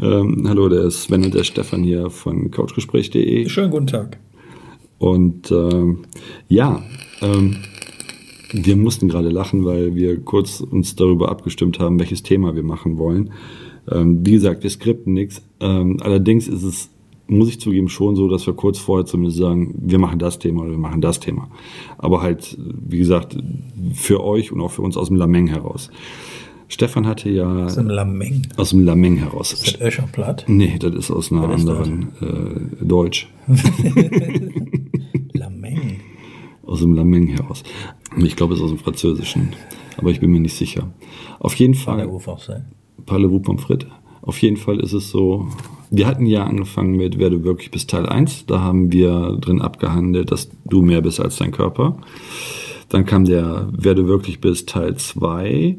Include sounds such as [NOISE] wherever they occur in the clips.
Ähm, hallo, der ist Sven und der Stefan hier von couchgespräch.de. Schönen guten Tag. Und ähm, ja, ähm, wir mussten gerade lachen, weil wir kurz uns darüber abgestimmt haben, welches Thema wir machen wollen. Ähm, wie gesagt, wir skripten nichts. Ähm, allerdings ist es, muss ich zugeben, schon so, dass wir kurz vorher zumindest sagen, wir machen das Thema oder wir machen das Thema. Aber halt, wie gesagt, für euch und auch für uns aus dem Lameng heraus. Stefan hatte ja. Aus dem Lameng. Aus dem Lameng heraus. Ist das Öscherplatt? Nee, das ist aus einer Was anderen äh, Deutsch. [LAUGHS] Lameng. Aus dem Lameng heraus. Ich glaube, es ist aus dem Französischen. Aber ich bin mir nicht sicher. Auf jeden Fall. Ruf auch sein. Parlez-vous Pommes frites? Auf jeden Fall ist es so, wir hatten ja angefangen mit Wer du wirklich bist Teil 1. Da haben wir drin abgehandelt, dass du mehr bist als dein Körper. Dann kam der Wer du wirklich bist Teil 2.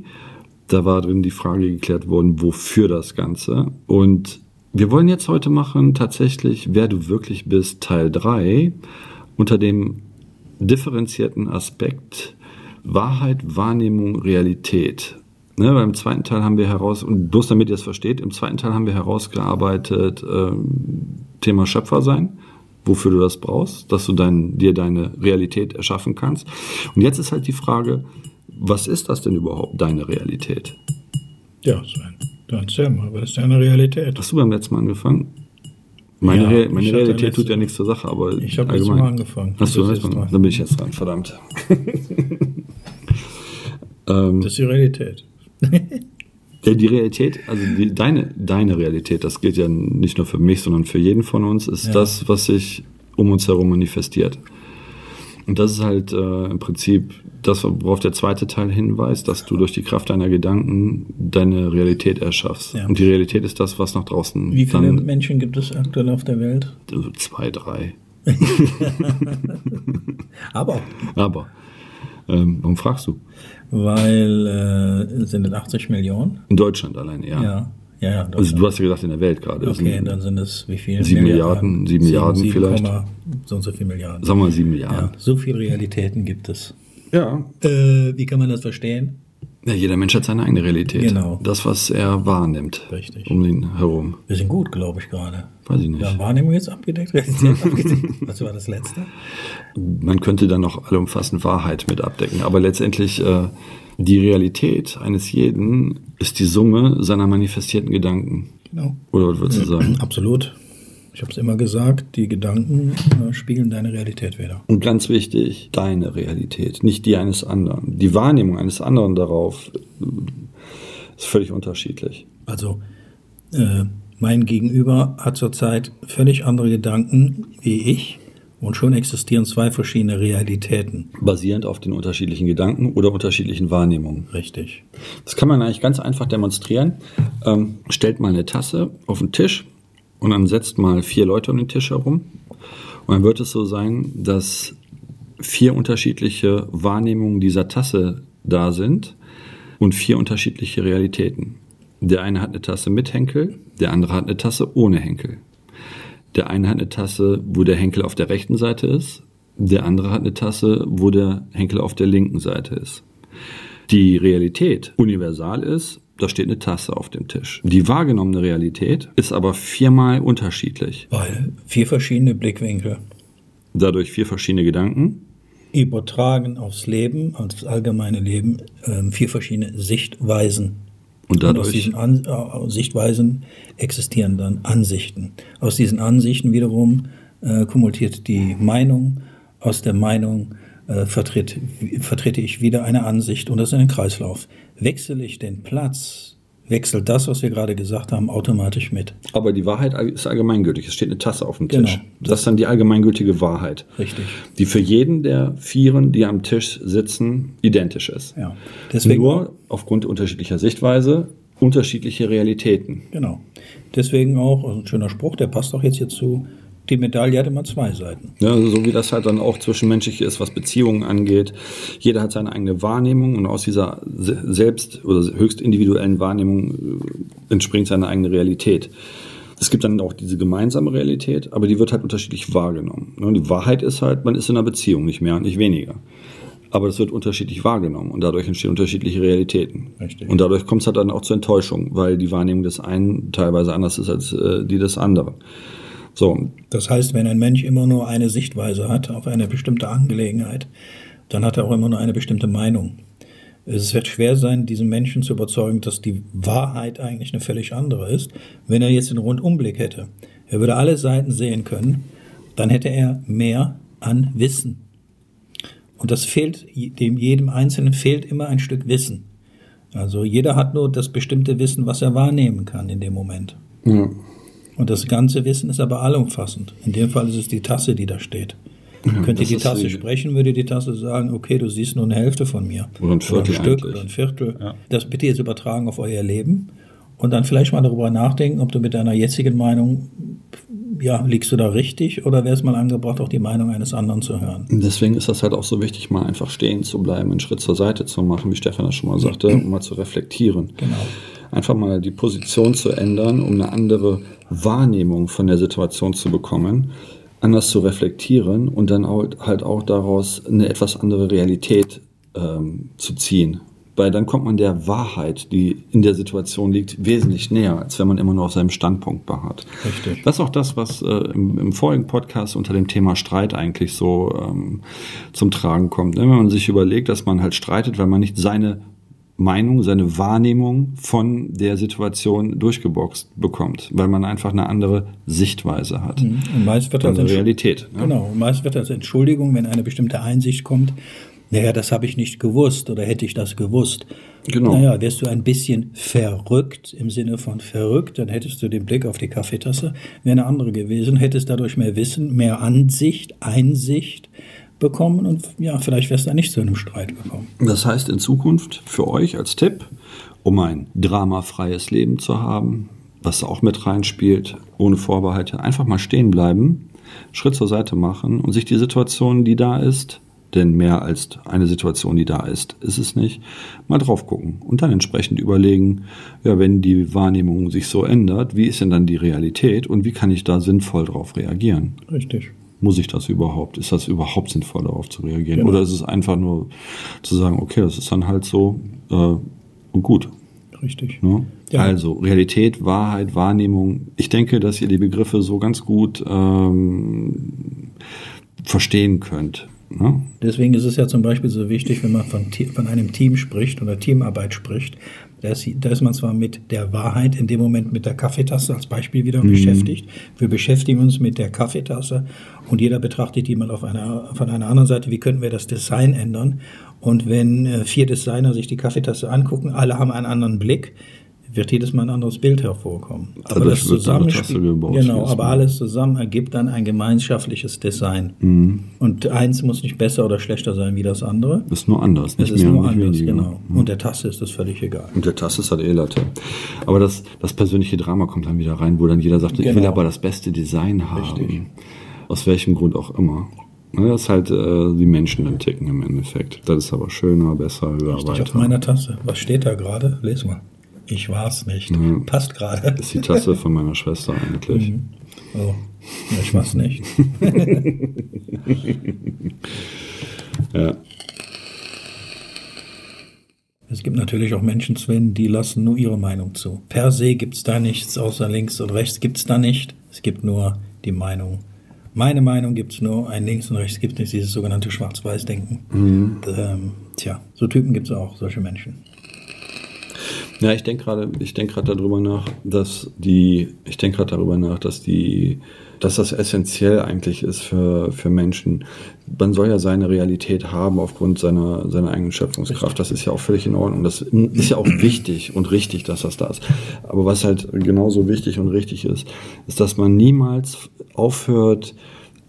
Da war drin die Frage geklärt worden, wofür das Ganze. Und wir wollen jetzt heute machen tatsächlich Wer du wirklich bist Teil 3 unter dem differenzierten Aspekt Wahrheit, Wahrnehmung, Realität. Ne, beim zweiten Teil haben wir heraus, und bloß damit ihr es versteht, im zweiten Teil haben wir herausgearbeitet ähm, Thema Schöpfer sein, wofür du das brauchst, dass du dein, dir deine Realität erschaffen kannst. Und jetzt ist halt die Frage, was ist das denn überhaupt, deine Realität? Ja, Sven. Dann erzähl mal, was ist deine Realität? Hast du beim letzten Mal angefangen? Meine, Ja, Re meine Realität letzte- tut ja nichts zur Sache, aber Ich habe allgemein. mal angefangen. Hast du letzten Mal? Dann bin ich jetzt dran, verdammt. [LAUGHS] ähm, Das ist die Realität. [LAUGHS] Ja, die Realität, also die, deine, deine Realität, das gilt ja nicht nur für mich, sondern für jeden von uns, ist Ja. das, was sich um uns herum manifestiert. Und das ist halt äh, im Prinzip das, worauf der zweite Teil hinweist, dass du durch die Kraft deiner Gedanken deine Realität erschaffst. Ja. Und die Realität ist das, was nach draußen Wie viele dann Menschen gibt es aktuell auf der Welt? so zwei, drei. [LAUGHS] Aber, Aber ähm, warum fragst du? weil äh, sind es 80 Millionen? In Deutschland alleine, ja. Ja, ja, ja. Also du hast ja gesagt in der Welt gerade. Okay, sind, dann sind es wie viel? Sieben Milliarden, sieben Milliarden vielleicht. Komma So und so viel Milliarden. sagen wir mal sieben Ja, Milliarden. so viele Realitäten gibt es. Ja. Äh, wie kann man das verstehen? Ja, jeder Mensch hat seine eigene Realität. Genau. Das, was er wahrnimmt. Richtig. Um ihn herum. Wir sind gut, glaube ich, gerade. Weiß ich nicht. Wir haben Wahrnehmung jetzt abgedeckt, Realität abgedeckt. [LAUGHS] Was war das letzte? Man könnte dann noch allumfassend Wahrheit mit abdecken. Aber letztendlich, äh, die Realität eines jeden ist die Summe seiner manifestierten Gedanken. Genau. Oder was würdest du [CLEARS THROAT] sagen? Absolut. Ich habe es immer gesagt, die Gedanken äh, spiegeln deine Realität wieder. Und ganz wichtig, deine Realität, nicht die eines anderen. Die Wahrnehmung eines anderen darauf äh, ist völlig unterschiedlich. Also äh, mein Gegenüber hat zurzeit völlig andere Gedanken wie ich und schon existieren zwei verschiedene Realitäten. Basierend auf den unterschiedlichen Gedanken oder unterschiedlichen Wahrnehmungen. Richtig. Das kann man eigentlich ganz einfach demonstrieren. Ähm, stellt mal eine Tasse auf den Tisch und dann setzt mal vier Leute um den Tisch herum. Und dann wird es so sein, dass vier unterschiedliche Wahrnehmungen dieser Tasse da sind und vier unterschiedliche Realitäten. Der eine hat eine Tasse mit Henkel, der andere hat eine Tasse ohne Henkel. Der eine hat eine Tasse, wo der Henkel auf der rechten Seite ist, der andere hat eine Tasse, wo der Henkel auf der linken Seite ist. Die Realität universal ist, da steht eine Tasse auf dem Tisch. Die wahrgenommene Realität ist aber viermal unterschiedlich. Weil vier verschiedene Blickwinkel Dadurch vier verschiedene Gedanken. übertragen aufs Leben, aufs allgemeine Leben, ähm, vier verschiedene Sichtweisen. Und Und aus dadurch, diesen An äh, Sichtweisen existieren dann Ansichten. Aus diesen Ansichten wiederum äh, kumuliert die Meinung. Aus der Meinung äh, vertritt, vertrete ich wieder eine Ansicht und das ist ein Kreislauf. Wechsle ich den Platz, wechselt das, was wir gerade gesagt haben, automatisch mit. aber die Wahrheit ist allgemeingültig. Es steht eine Tasse auf dem Genau. Tisch. Das ist dann die allgemeingültige Wahrheit. Richtig. Die für jeden der Vieren, die am Tisch sitzen, identisch ist. Ja. Deswegen Nur aufgrund unterschiedlicher Sichtweise unterschiedliche Realitäten. Genau. Deswegen auch, also ein schöner Spruch, der passt auch jetzt hierzu, die Medaille hat immer zwei Seiten. Ja, so wie das halt dann auch zwischenmenschlich ist, was Beziehungen angeht. Jeder hat seine eigene Wahrnehmung und aus dieser se- selbst oder höchst individuellen Wahrnehmung äh, entspringt seine eigene Realität. Es gibt dann auch diese gemeinsame Realität, aber die wird halt unterschiedlich wahrgenommen. Ne, Die Wahrheit ist halt, man ist in einer Beziehung, nicht mehr und nicht weniger. Aber das wird unterschiedlich wahrgenommen und dadurch entstehen unterschiedliche Realitäten. Richtig. Und dadurch kommt es halt dann auch zur Enttäuschung, weil die Wahrnehmung des einen teilweise anders ist als äh, die des anderen. So, Das heißt, wenn ein Mensch immer nur eine Sichtweise hat auf eine bestimmte Angelegenheit, dann hat er auch immer nur eine bestimmte Meinung. Es wird schwer sein, diesen Menschen zu überzeugen, dass die Wahrheit eigentlich eine völlig andere ist, wenn er jetzt einen Rundumblick hätte. Er würde alle Seiten sehen können, dann hätte er mehr an Wissen. Und das fehlt, dem jedem Einzelnen fehlt immer ein Stück Wissen. Also jeder hat nur das bestimmte Wissen, was er wahrnehmen kann in dem Moment. ja. Und das ganze Wissen ist aber allumfassend. In dem Fall ist es die Tasse, die da steht. Könnte das die Tasse die- sprechen, würde die Tasse sagen, okay, du siehst nur eine Hälfte von mir. Oder ein Viertel Stück eigentlich. oder ein Viertel. Ja. Das bitte jetzt übertragen auf euer Leben und dann vielleicht mal darüber nachdenken, ob du mit deiner jetzigen Meinung, ja, liegst du da richtig oder wäre es mal angebracht, auch die Meinung eines anderen zu hören. Deswegen ist das halt auch so wichtig, mal einfach stehen zu bleiben, einen Schritt zur Seite zu machen, wie Stefan das schon mal sagte, um mal zu reflektieren. Genau. Einfach mal die Position zu ändern, um eine andere Wahrnehmung von der Situation zu bekommen, anders zu reflektieren und dann halt auch daraus eine etwas andere Realität ähm, zu ziehen. Weil dann kommt man der Wahrheit, die in der Situation liegt, wesentlich näher, als wenn man immer nur auf seinem Standpunkt beharrt. Richtig. Das ist auch das, was äh, im, im vorigen Podcast unter dem Thema Streit eigentlich so ähm, zum Tragen kommt. Wenn man sich überlegt, dass man halt streitet, weil man nicht seine Meinung, seine Wahrnehmung von der Situation durchgeboxt bekommt, weil man einfach eine andere Sichtweise hat. Und meist wird das Entsch- Realität. Ne? Genau, und meist wird als Entschuldigung, wenn eine bestimmte Einsicht kommt, naja, das habe ich nicht gewusst oder hätte ich das gewusst. Genau. Naja, wärst du ein bisschen verrückt im Sinne von verrückt, dann hättest du den Blick auf die Kaffeetasse, wäre eine andere gewesen, hättest dadurch mehr Wissen, mehr Ansicht, Einsicht bekommen und ja, vielleicht wärst du dann nicht zu einem Streit gekommen. Das heißt in Zukunft für euch als Tipp, um ein dramafreies Leben zu haben, was auch mit reinspielt, ohne Vorbehalte, einfach mal stehen bleiben, Schritt zur Seite machen und sich die Situation, die da ist, denn mehr als eine Situation, die da ist, ist es nicht, mal drauf gucken und dann entsprechend überlegen, ja, wenn die Wahrnehmung sich so ändert, wie ist denn dann die Realität und wie kann ich da sinnvoll drauf reagieren? Richtig. Muss ich das überhaupt? Ist das überhaupt sinnvoll, darauf zu reagieren? Genau. Oder ist es einfach nur zu sagen, okay, das ist dann halt so äh, und gut. Richtig. Ne? Ja. Also Realität, Wahrheit, Wahrnehmung. Ich denke, dass ihr die Begriffe so ganz gut ähm, verstehen könnt. Ne? Deswegen ist es ja zum Beispiel so wichtig, wenn man von, von einem Team spricht oder Teamarbeit spricht, da ist, da ist man zwar mit der Wahrheit in dem Moment mit der Kaffeetasse als Beispiel wieder beschäftigt. Wir beschäftigen uns mit der Kaffeetasse und jeder betrachtet die mal auf einer, von einer anderen Seite, wie könnten wir das Design ändern. Und wenn äh, vier Designer sich die Kaffeetasse angucken, alle haben einen anderen Blick, wird jedes Mal ein anderes Bild hervorkommen. Aber das Tasse Zusammenspiel, genau, aber alles zusammen ergibt dann ein gemeinschaftliches Design. Und eins muss nicht besser oder schlechter sein wie das andere. Ist nur anders, Es ist mehr nur anders, weniger. genau. Und der Tasse ist das völlig egal. Und der Tasse ist halt eh Latte. Aber das, das persönliche Drama kommt dann wieder rein, wo dann jeder sagt, ich will Genau. aber das beste Design haben. Richtig. Aus welchem Grund auch immer. Das ist halt äh, die Menschen dann ticken im Endeffekt. Das ist aber schöner, besser, höher, Richtig auf weiter. meiner Tasse. Was steht da gerade? Les mal. Ich war's nicht. Passt gerade. Das ist die Tasse von meiner Schwester eigentlich. Oh, ja, ich war's nicht. [LAUGHS] Ja. Es gibt natürlich auch Menschen, Sven, die lassen nur ihre Meinung zu. Per se gibt's da nichts, außer links und rechts gibt's da nicht. Es gibt nur die Meinung. Meine Meinung gibt's nur, ein links und rechts gibt nicht, dieses sogenannte Schwarz-Weiß-Denken. Ähm, tja, so Typen gibt's auch, solche Menschen. Ja, ich denke gerade, ich denke gerade darüber nach, dass die, ich denke gerade darüber nach, dass die, dass das essentiell eigentlich ist für, für Menschen. Man soll ja seine Realität haben aufgrund seiner, seiner eigenen Schöpfungskraft. Das ist ja auch völlig in Ordnung. Das ist ja auch wichtig und richtig, dass das da ist. Aber was halt genauso wichtig und richtig ist, ist, dass man niemals aufhört,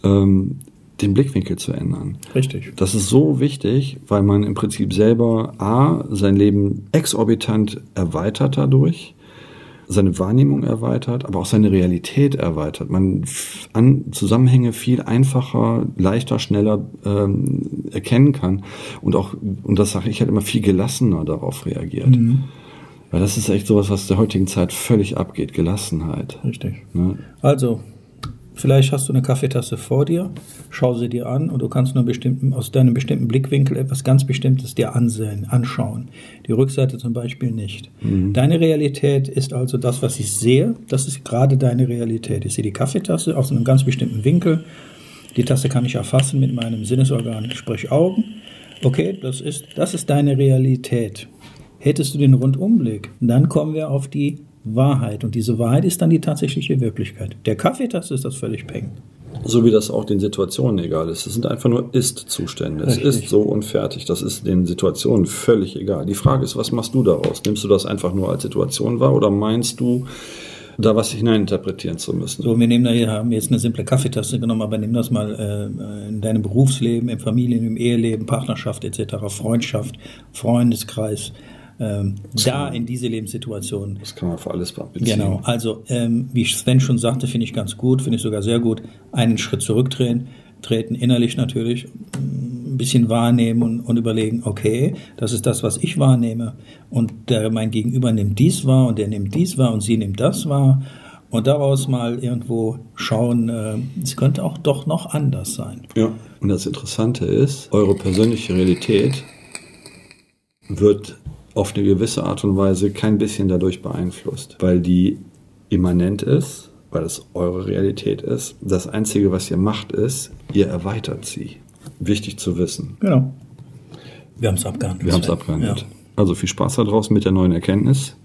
ähm, den Blickwinkel zu ändern. Richtig. Das ist so wichtig, weil man im Prinzip selber A, sein Leben exorbitant erweitert dadurch, seine Wahrnehmung erweitert, aber auch seine Realität erweitert. Man an Zusammenhänge viel einfacher, leichter, schneller ähm, erkennen kann und auch, und das sage ich halt immer, viel gelassener darauf reagiert. Weil das ist echt sowas, was der heutigen Zeit völlig abgeht, Gelassenheit. Richtig. Ne? Also, Vielleicht hast du eine Kaffeetasse vor dir, schau sie dir an und du kannst nur bestimmten, aus deinem bestimmten Blickwinkel etwas ganz Bestimmtes dir ansehen, anschauen. Die Rückseite zum Beispiel nicht. Mhm. Deine Realität ist also das, was ich sehe. Das ist gerade deine Realität. Ich sehe die Kaffeetasse aus einem ganz bestimmten Winkel. Die Tasse kann ich erfassen mit meinem Sinnesorgan, sprich Augen. Okay, das ist, das ist deine Realität. Hättest du den Rundumblick, dann kommen wir auf die Wahrheit. Und diese Wahrheit ist dann die tatsächliche Wirklichkeit. Der Kaffeetasse ist das völlig peng. So wie das auch den Situationen egal ist. Es sind einfach nur Ist-Zustände. Es ist so und fertig. Das ist den Situationen völlig egal. Die Frage ist, was machst du daraus? Nimmst du das einfach nur als Situation wahr oder meinst du, da was hineininterpretieren zu müssen. So, wir nehmen da hier, haben jetzt eine simple Kaffeetasse genommen, aber nimm das mal äh, in deinem Berufsleben, im Familien-, im Eheleben, Partnerschaft etc., Freundschaft, Freundeskreis. Ähm, da in diese Lebenssituation. Das kann man für alles beziehen. Genau, also ähm, wie Sven schon sagte, finde ich ganz gut, finde ich sogar sehr gut, einen Schritt zurückdrehen, treten innerlich natürlich, ein bisschen wahrnehmen und, und, überlegen, okay, das ist das, was ich wahrnehme und der, mein Gegenüber nimmt dies wahr und der nimmt dies wahr und sie nimmt das wahr und daraus mal irgendwo schauen, äh, es könnte auch doch noch anders sein. Ja, und das Interessante ist, eure persönliche Realität wird auf eine gewisse Art und Weise kein bisschen dadurch beeinflusst, weil die immanent ist, weil es eure Realität ist. Das Einzige, was ihr macht, ist, ihr erweitert sie. Wichtig zu wissen. Genau. Wir haben es abgehandelt. Wir haben es abgehandelt. Ja. Also viel Spaß da draußen mit der neuen Erkenntnis.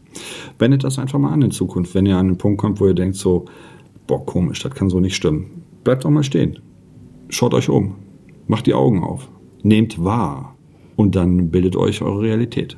Wendet das einfach mal an in Zukunft, wenn ihr an einen Punkt kommt, wo ihr denkt so, boah, komisch, das kann so nicht stimmen. Bleibt doch mal stehen. Schaut euch um. Macht die Augen auf. Nehmt wahr. Und dann bildet euch eure Realität.